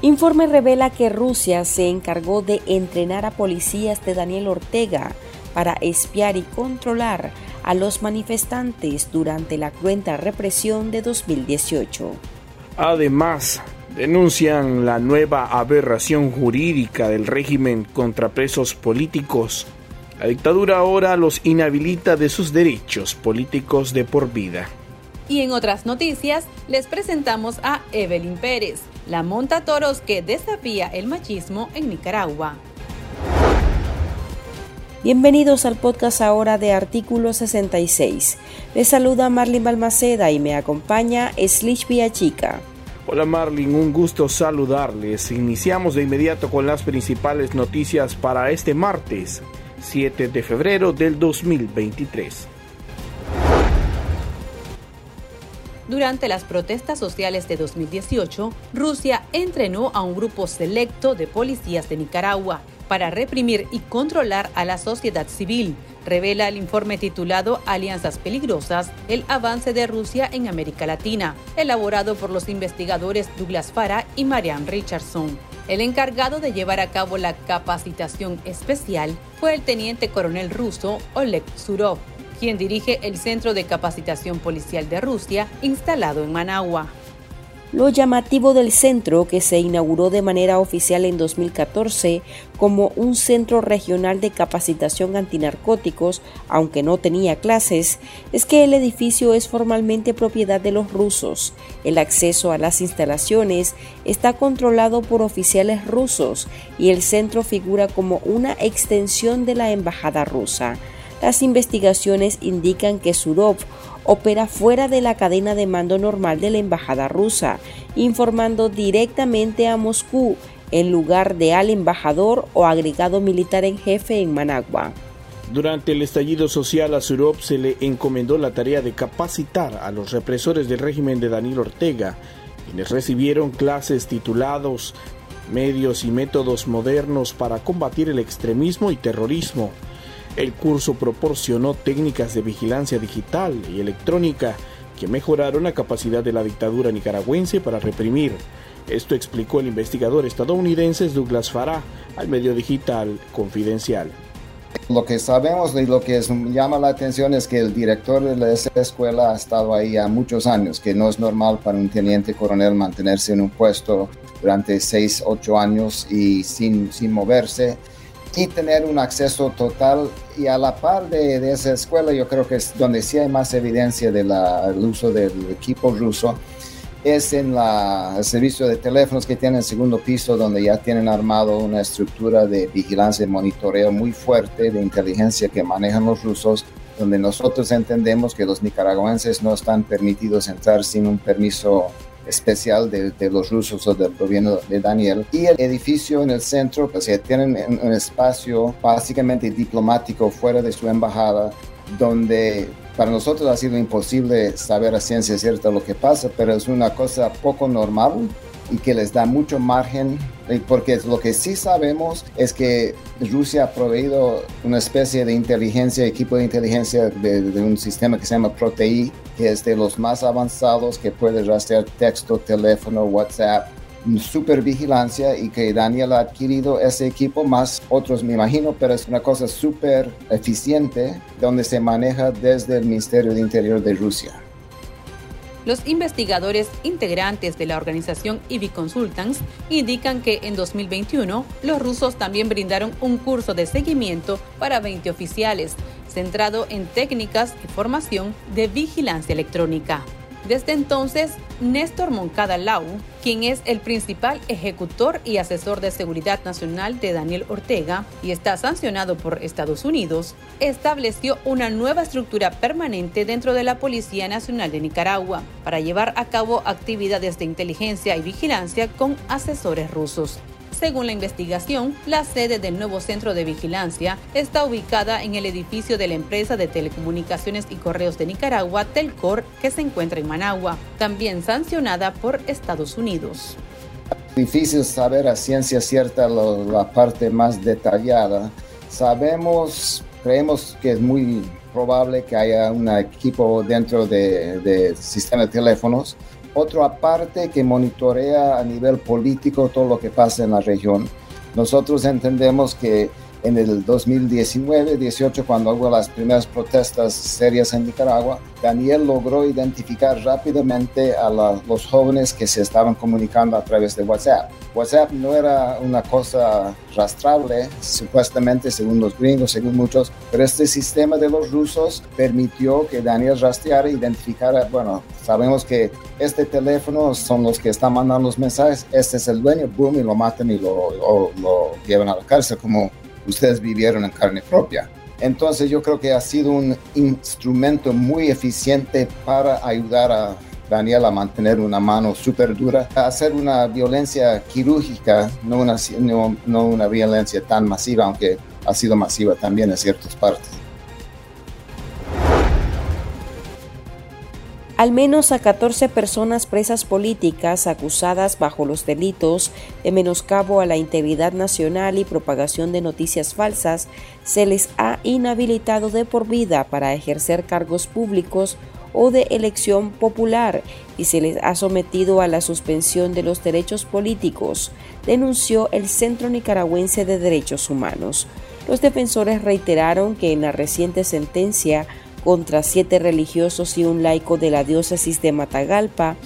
Informe revela que Rusia se encargó de entrenar a policías de Daniel Ortega para espiar y controlar a los manifestantes durante la cruenta represión de 2018. Además, denuncian la nueva aberración jurídica del régimen contra presos políticos. La dictadura ahora los inhabilita de sus derechos políticos de por vida. Y en otras noticias, les presentamos a Evelyn Pérez, la monta toros que desafía el machismo en Nicaragua. Bienvenidos al podcast ahora de Artículo 66. Les saluda Marlin Balmaceda y me acompaña Slish Chica. Hola Marlin, un gusto saludarles. Iniciamos de inmediato con las principales noticias para este martes, 7 de febrero del 2023. Durante las protestas sociales de 2018, Rusia entrenó a un grupo selecto de policías de Nicaragua para reprimir y controlar a la sociedad civil, revela el informe titulado Alianzas Peligrosas, el avance de Rusia en América Latina, elaborado por los investigadores Douglas Farah y Marianne Richardson. El encargado de llevar a cabo la capacitación especial fue el teniente coronel ruso Oleg Surov, quien dirige el Centro de Capacitación Policial de Rusia instalado en Managua. Lo llamativo del centro, que se inauguró de manera oficial en 2014 como un centro regional de capacitación antinarcóticos, aunque no tenía clases, es que el edificio es formalmente propiedad de los rusos. El acceso a las instalaciones está controlado por oficiales rusos y el centro figura como una extensión de la embajada rusa. Las investigaciones indican que Surov opera fuera de la cadena de mando normal de la embajada rusa, informando directamente a Moscú en lugar de al embajador o agregado militar en jefe en Managua. Durante el estallido social a Surov se le encomendó la tarea de capacitar a los represores del régimen de Daniel Ortega, quienes recibieron clases titulados Medios y métodos modernos para combatir el extremismo y terrorismo el curso proporcionó técnicas de vigilancia digital y electrónica que mejoraron la capacidad de la dictadura nicaragüense para reprimir. Esto explicó el investigador estadounidense Douglas Farah al medio digital Confidencial. Lo que sabemos y lo que llama la atención es que el director de esa escuela ha estado ahí muchos años, que no es normal para un teniente coronel mantenerse en un puesto durante 6, 8 años y sin, sin moverse y tener un acceso total y a la par de, esa escuela yo creo que es donde sí hay más evidencia del uso del equipo ruso es en la, el servicio de teléfonos que tienen el segundo piso donde ya tienen armado una estructura de vigilancia y monitoreo muy fuerte de inteligencia que manejan los rusos donde nosotros entendemos que los nicaragüenses no están permitidos entrar sin un permiso especial de, los rusos o del gobierno de Daniel. Y el edificio en el centro, pues tienen un espacio básicamente diplomático fuera de su embajada, donde para nosotros ha sido imposible saber a ciencia cierta lo que pasa, pero es una cosa poco normal y que les da mucho margen, porque lo que sí sabemos es que Rusia ha proveído una especie de inteligencia, equipo de inteligencia de, un sistema que se llama ProTI, que es de los más avanzados, que puede rastrear texto, teléfono, WhatsApp, super vigilancia y que Daniel ha adquirido ese equipo más otros me imagino, pero es una cosa súper eficiente donde se maneja desde el Ministerio de Interior de Rusia. Los investigadores integrantes de la organización IBI Consultants indican que en 2021 los rusos también brindaron un curso de seguimiento para 20 oficiales, centrado en técnicas y formación de vigilancia electrónica. Desde entonces, Néstor Moncada Lau, quien es el principal ejecutor y asesor de seguridad nacional de Daniel Ortega y está sancionado por Estados Unidos, estableció una nueva estructura permanente dentro de la Policía Nacional de Nicaragua para llevar a cabo actividades de inteligencia y vigilancia con asesores rusos. Según la investigación, la sede del nuevo centro de vigilancia está ubicada en el edificio de la empresa de telecomunicaciones y correos de Nicaragua, Telcor, que se encuentra en Managua, también sancionada por Estados Unidos. Difícil saber a ciencia cierta la parte más detallada. Sabemos, creemos que es muy probable que haya un equipo dentro del de sistema de teléfonos otra parte que monitorea a nivel político todo lo que pasa en la región. Nosotros entendemos que en el 2019-18, cuando hubo las primeras protestas serias en Nicaragua, Daniel logró identificar rápidamente a los jóvenes que se estaban comunicando a través de WhatsApp. WhatsApp no era una cosa rastrable, supuestamente según los gringos, según muchos, pero este sistema de los rusos permitió que Daniel rastreara e identificara, bueno, sabemos que este teléfono son los que están mandando los mensajes, este es el dueño, boom, y lo matan y lo, lo llevan a la cárcel como ustedes vivieron en carne propia. Entonces yo creo que ha sido un instrumento muy eficiente para ayudar a Daniel a mantener una mano súper dura, a hacer una violencia quirúrgica, no una, no, no una violencia tan masiva, aunque ha sido masiva también en ciertas partes. Al menos a 14 personas presas políticas acusadas bajo los delitos de menoscabo a la integridad nacional y propagación de noticias falsas se les ha inhabilitado de por vida para ejercer cargos públicos o de elección popular y se les ha sometido a la suspensión de los derechos políticos, denunció el Centro Nicaragüense de Derechos Humanos. Los defensores reiteraron que en la reciente sentencia contra siete religiosos y un laico de la diócesis de Matagalpa,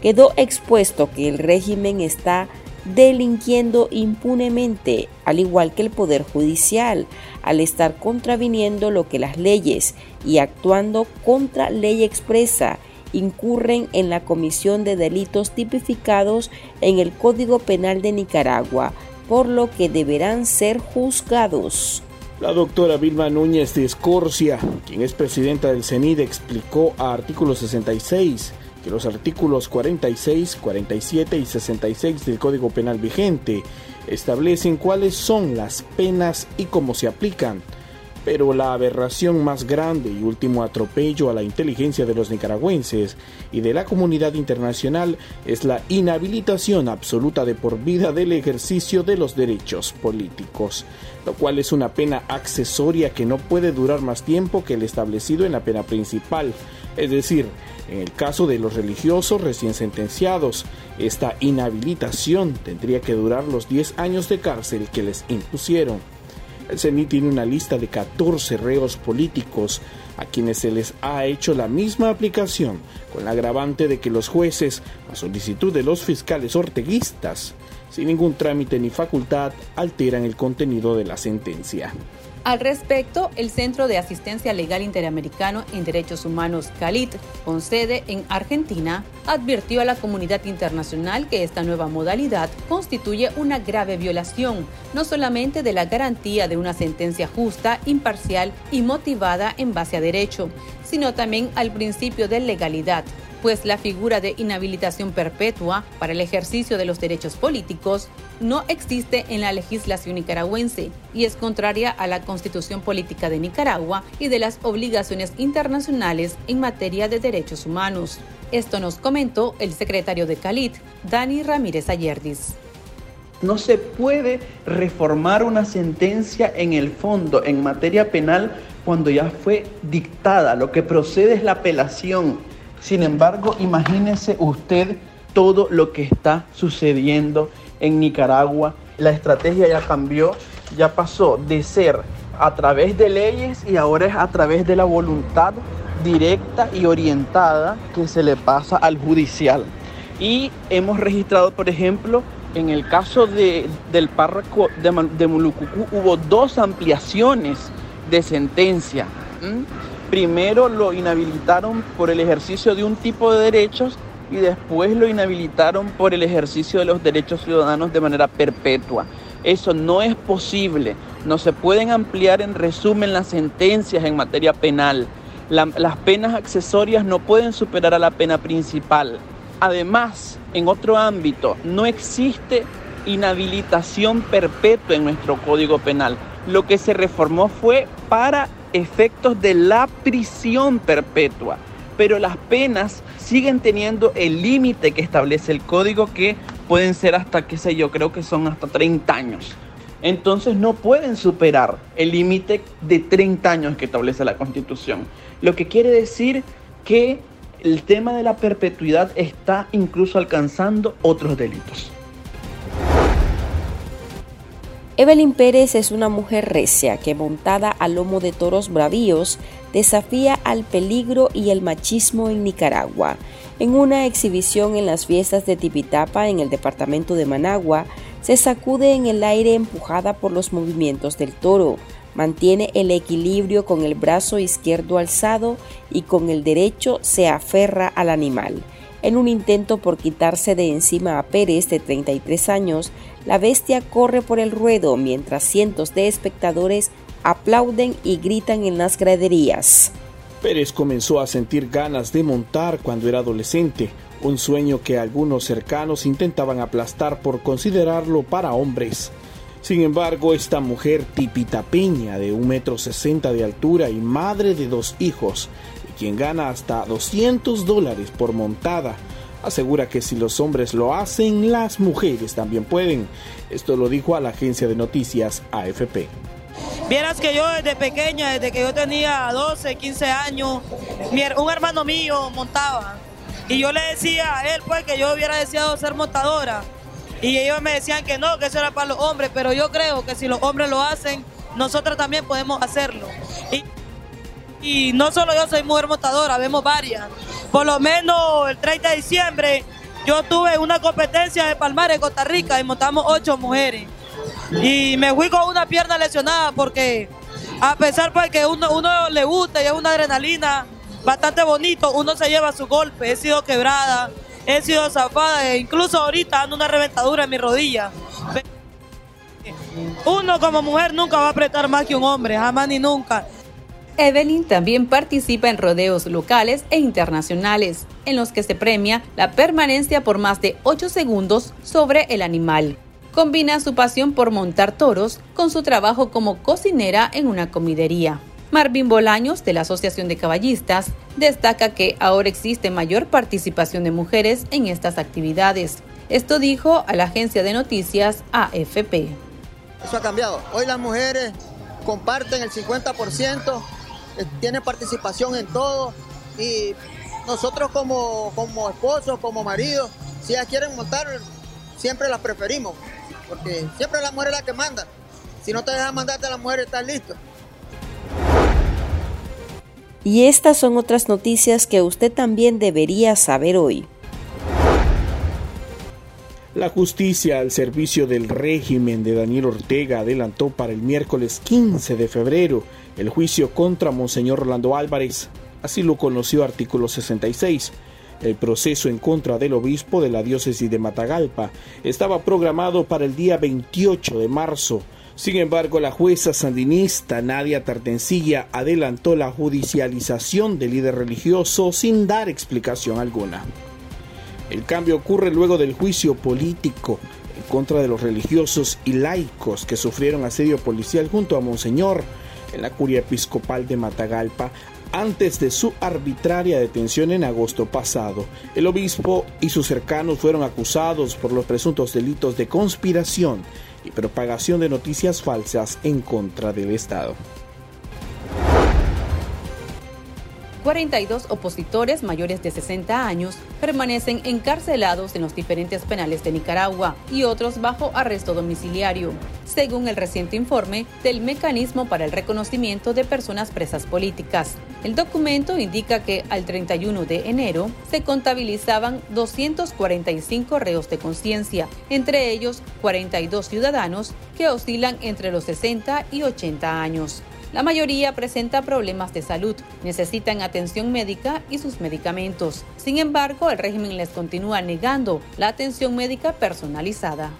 quedó expuesto que el régimen está delinquiendo impunemente, al igual que el Poder Judicial, al estar contraviniendo lo que las leyes y actuando contra ley expresa incurren en la comisión de delitos tipificados en el Código Penal de Nicaragua, por lo que deberán ser juzgados. La doctora Vilma Núñez de Escorcia, quien es presidenta del CENID, explicó a artículo 66 que los artículos 46, 47 y 66 del Código Penal vigente establecen cuáles son las penas y cómo se aplican pero la aberración más grande y último atropello a la inteligencia de los nicaragüenses y de la comunidad internacional es la inhabilitación absoluta de por vida del ejercicio de los derechos políticos, lo cual es una pena accesoria que no puede durar más tiempo que el establecido en la pena principal, es decir, en el caso de los religiosos recién sentenciados, esta inhabilitación tendría que durar los 10 años de cárcel que les impusieron. El CENI tiene una lista de 14 reos políticos a quienes se les ha hecho la misma aplicación, con la agravante de que los jueces, a solicitud de los fiscales orteguistas, sin ningún trámite ni facultad, alteran el contenido de la sentencia. Al respecto, el Centro de Asistencia Legal Interamericano en Derechos Humanos CALIT, con sede en Argentina, advirtió a la comunidad internacional que esta nueva modalidad constituye una grave violación, no solamente de la garantía de una sentencia justa, imparcial y motivada en base a derecho, sino también al principio de legalidad, pues la figura de inhabilitación perpetua para el ejercicio de los derechos políticos no existe en la legislación nicaragüense y es contraria a la constitución política de Nicaragua y de las obligaciones internacionales en materia de derechos humanos. Esto nos comentó el secretario de Calit, Dani Ramírez Ayerdis. No se puede reformar una sentencia en el fondo, en materia penal, cuando ya fue dictada. Lo que procede es la apelación sin embargo, imagínese usted todo lo que está sucediendo en Nicaragua. La estrategia ya cambió, ya pasó de ser a través de leyes y ahora es a través de la voluntad directa y orientada que se le pasa al judicial. Y hemos registrado, por ejemplo, en el caso de, del párroco de, de Mulucucú, hubo dos ampliaciones de sentencia primero lo inhabilitaron por el ejercicio de un tipo de derechos y después lo inhabilitaron por el ejercicio de los derechos ciudadanos de manera perpetua. Eso no es posible. No se pueden ampliar en resumen las sentencias en materia penal. las penas accesorias no pueden superar a la pena principal. Además, en otro ámbito, no existe inhabilitación perpetua en nuestro Código Penal. Lo que se reformó fue para efectos de la prisión perpetua, pero las penas siguen teniendo el límite que establece el código que pueden ser hasta, qué sé yo, creo que son hasta 30 años. Entonces no pueden superar el límite de 30 años que establece la Constitución. Lo que quiere decir que el tema de la perpetuidad está incluso alcanzando otros delitos. Evelyn Pérez es una mujer recia que montada a lomo de toros bravíos desafía al peligro y el machismo en Nicaragua. En una exhibición en las fiestas de Tipitapa en el departamento de Managua, se sacude en el aire empujada por los movimientos del toro. Mantiene el equilibrio con el brazo izquierdo alzado y con el derecho se aferra al animal. En un intento por quitarse de encima a Pérez, de 33 años, la bestia corre por el ruedo mientras cientos de espectadores aplauden y gritan en las graderías. Pérez comenzó a sentir ganas de montar cuando era adolescente, un sueño que algunos cercanos intentaban aplastar por considerarlo para hombres. Sin embargo, esta mujer tipitapeña de un metro sesenta de altura y madre de dos hijos, quien gana hasta 200 dólares por montada, asegura que si los hombres lo hacen, las mujeres también pueden. Esto lo dijo a la agencia de noticias AFP. Vieras que yo desde pequeña, desde que yo tenía 12, 15 años, un hermano mío montaba. Y yo le decía a él pues que yo hubiera deseado ser montadora. Y ellos me decían que no, que eso era para los hombres, pero yo creo que si los hombres lo hacen, nosotros también podemos hacerlo. Y no solo yo soy mujer montadora, vemos varias. Por lo menos el 30 de diciembre yo tuve una competencia de palmar en Costa Rica y montamos ocho mujeres. Y me fui con una pierna lesionada porque a pesar de que uno, uno le gusta y es una adrenalina bastante bonito, uno se lleva su golpe. He sido quebrada, he sido zafada, e incluso ahorita ando una reventadura en mi rodilla. Uno como mujer nunca va a apretar más que un hombre, jamás ni nunca. Evelyn también participa en rodeos locales e internacionales, en los que se premia la permanencia por más de 8 segundos sobre el animal. Combina su pasión por montar toros con su trabajo como cocinera en una comidería. Marvin Bolaños, de la Asociación de Caballistas, destaca que ahora existe mayor participación de mujeres en estas actividades. Esto dijo a la agencia de noticias AFP. Eso ha cambiado. Hoy las mujeres comparten el 50% eh, tienen participación en todo y nosotros como, como esposos, como maridos, si ellas quieren montar, siempre las preferimos, porque siempre la mujer es la que manda. Si no te dejan mandarte a la mujer, estás listo. Y estas son otras noticias que usted también debería saber hoy. La justicia al servicio del régimen de Daniel Ortega adelantó para el miércoles 15 de febrero el juicio contra Monseñor Rolando Álvarez. Así lo conoció artículo 66. El proceso en contra del obispo de la diócesis de Matagalpa estaba programado para el día 28 de marzo. Sin embargo, la jueza sandinista Nadia Tartencilla adelantó la judicialización del líder religioso sin dar explicación alguna. El cambio ocurre luego del juicio político en contra de los religiosos y laicos que sufrieron asedio policial junto a Monseñor en la curia episcopal de Matagalpa antes de su arbitraria detención en agosto pasado. El obispo y sus cercanos fueron acusados por los presuntos delitos de conspiración y propagación de noticias falsas en contra del Estado. 42 opositores mayores de 60 años permanecen encarcelados en los diferentes penales de Nicaragua y otros bajo arresto domiciliario, según el reciente informe del Mecanismo para el Reconocimiento de Personas Presas Políticas. El documento indica que al 31 de enero se contabilizaban 245 reos de conciencia, entre ellos 42 ciudadanos que oscilan entre los 60 y 80 años. La mayoría presenta problemas de salud, necesitan atención médica y sus medicamentos. Sin embargo, el régimen les continúa negando la atención médica personalizada.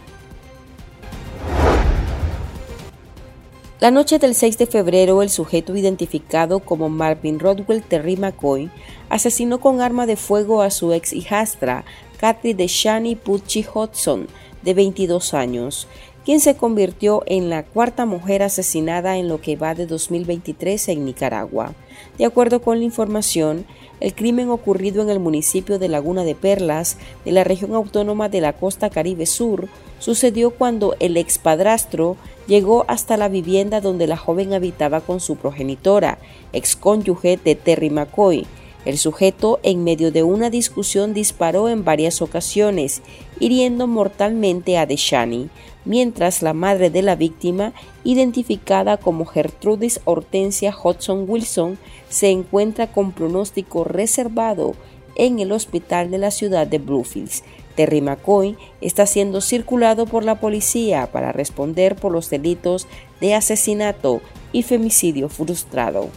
La noche del 6 de febrero, el sujeto identificado como Marvin Rodwell Terry McCoy asesinó con arma de fuego a su ex hijastra, Kathy Shani Pucci Hudson, de 22 años, quien se convirtió en la cuarta mujer asesinada en lo que va de 2023 en Nicaragua. De acuerdo con la información, el crimen ocurrido en el municipio de Laguna de Perlas, de la región autónoma de la costa Caribe Sur, sucedió cuando el expadrastro llegó hasta la vivienda donde la joven habitaba con su progenitora, excónyuge de Terry McCoy, El sujeto, en medio de una discusión, disparó en varias ocasiones, hiriendo mortalmente a Deshani, mientras la madre de la víctima, identificada como Gertrudis Hortensia Hudson Wilson, se encuentra con pronóstico reservado en el hospital de la ciudad de Bluefields. Terry McCoy está siendo circulado por la policía para responder por los delitos de asesinato y femicidio frustrado.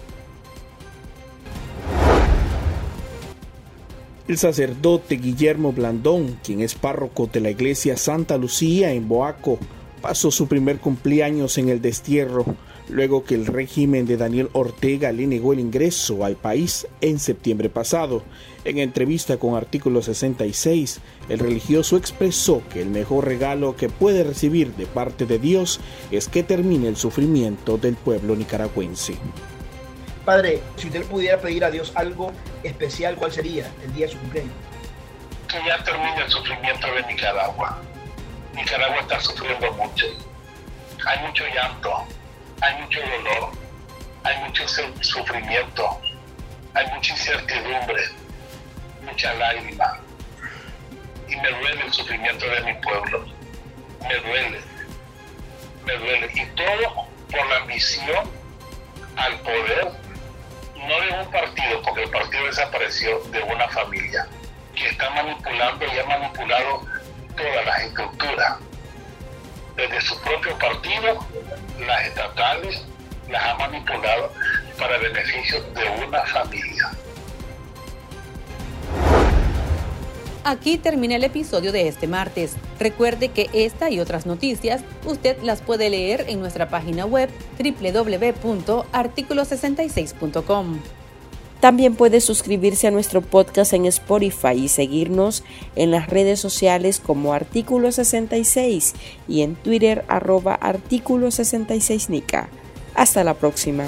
El sacerdote Guillermo Blandón, quien es párroco de la iglesia Santa Lucía en Boaco, pasó su primer cumpleaños en el destierro, luego que el régimen de Daniel Ortega le negó el ingreso al país en septiembre pasado. En entrevista con Artículo 66, el religioso expresó que el mejor regalo que puede recibir de parte de Dios es que termine el sufrimiento del pueblo nicaragüense. Padre, si usted pudiera pedir a Dios algo especial, ¿cuál sería el día de su cumpleaños? Que ya termine el sufrimiento de Nicaragua. Nicaragua está sufriendo mucho. Hay mucho llanto, hay mucho dolor, hay mucho sufrimiento, hay mucha incertidumbre, mucha lágrima. Y me duele el sufrimiento de mi pueblo. Me duele. Me duele. Y todo por la misión al poder no de un partido, porque el partido desapareció, de una familia que está manipulando y ha manipulado todas las estructuras. Desde su propio partido, las estatales las ha manipulado para beneficio de una familia. Aquí termina el episodio de este martes. Recuerde que esta y otras noticias usted las puede leer en nuestra página web www.articulo66.com. También puede suscribirse a nuestro podcast en Spotify y seguirnos en las redes sociales como Artículo 66 y en Twitter arroba Artículo 66 Nica. Hasta la próxima.